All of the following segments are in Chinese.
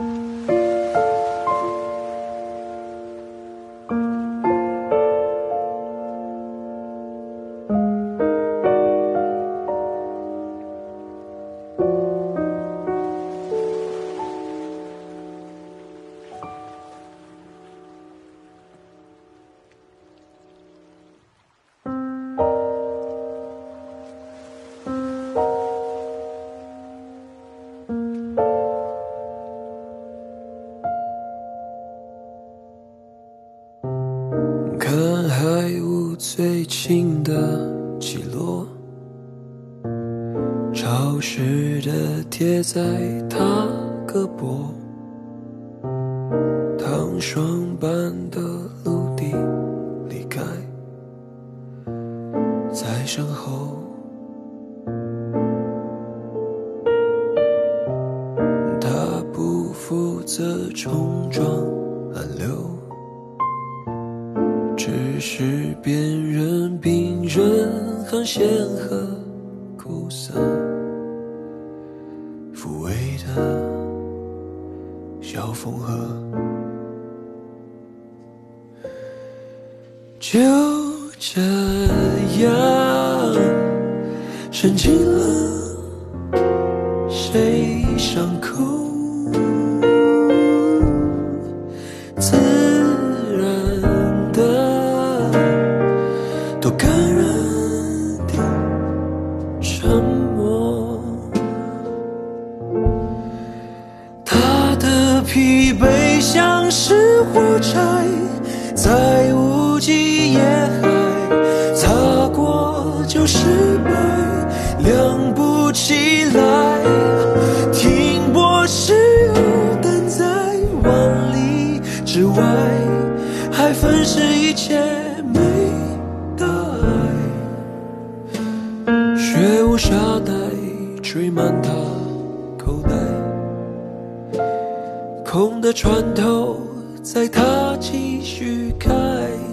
看潮湿的贴在他胳膊，糖霜般的陆地离开在身后，他不负责冲撞暗流。只是辨认病人航线和小风和，就这样深情了谁伤口。火柴，在无际夜海擦过就失败，亮不起来。停泊时又等在万里之外，还粉饰一切没大碍。雪雾沙袋吹满他口袋，空的船头在他继续开。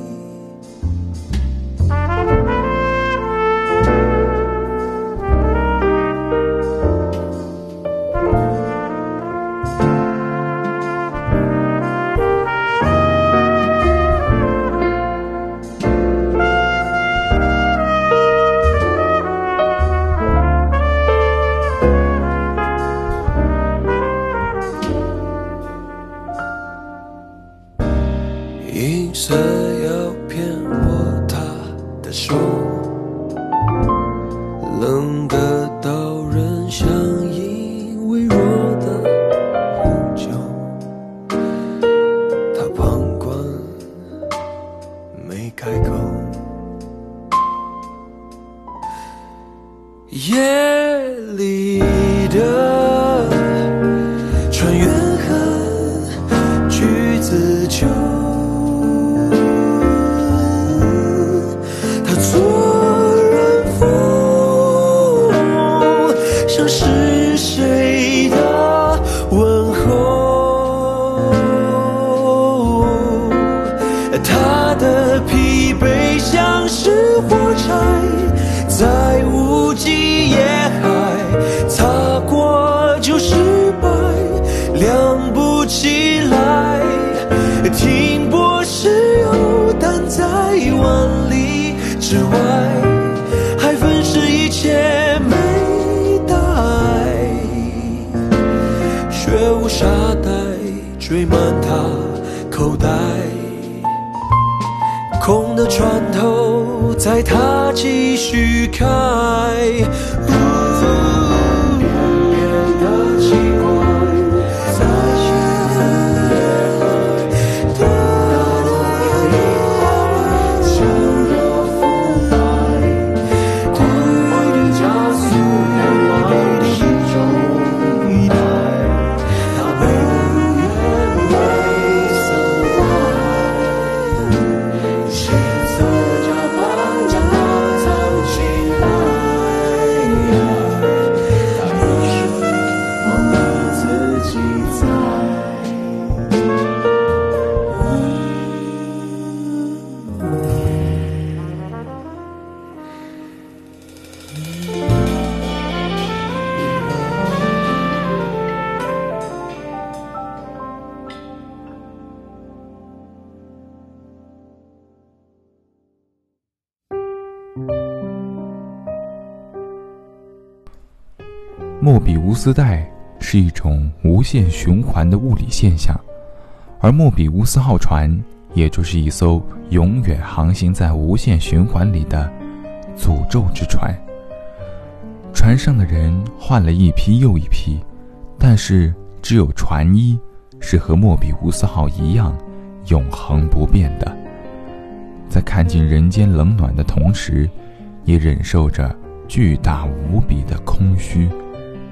冷得到人相依微弱的呼救。他旁观，没开口。夜里像是谁的问候。他的疲惫像是火柴，在无际夜海擦过就失败，亮不起来。停泊时又但在万里之外，还分饰一切缀满他口袋，空的船头载他继续开。莫比乌斯带是一种无限循环的物理现象，而莫比乌斯号船也就是一艘永远航行在无限循环里的诅咒之船。船上的人换了一批又一批，但是只有船医是和莫比乌斯号一样永恒不变的。在看尽人间冷暖的同时，也忍受着巨大无比的空虚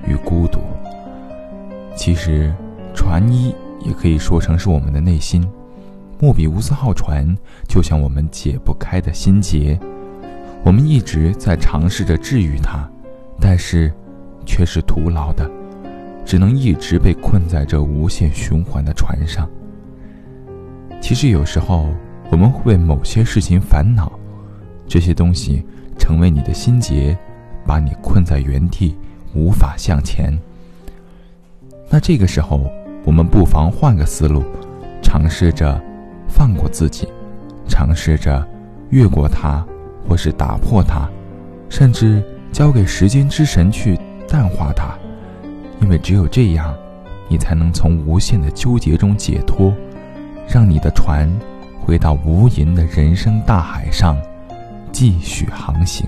与孤独。其实，船医也可以说成是我们的内心。莫比乌斯号船就像我们解不开的心结，我们一直在尝试着治愈它。但是，却是徒劳的，只能一直被困在这无限循环的船上。其实有时候，我们会为某些事情烦恼，这些东西成为你的心结，把你困在原地，无法向前。那这个时候，我们不妨换个思路，尝试着放过自己，尝试着越过它，或是打破它，甚至。交给时间之神去淡化它，因为只有这样，你才能从无限的纠结中解脱，让你的船回到无垠的人生大海上，继续航行。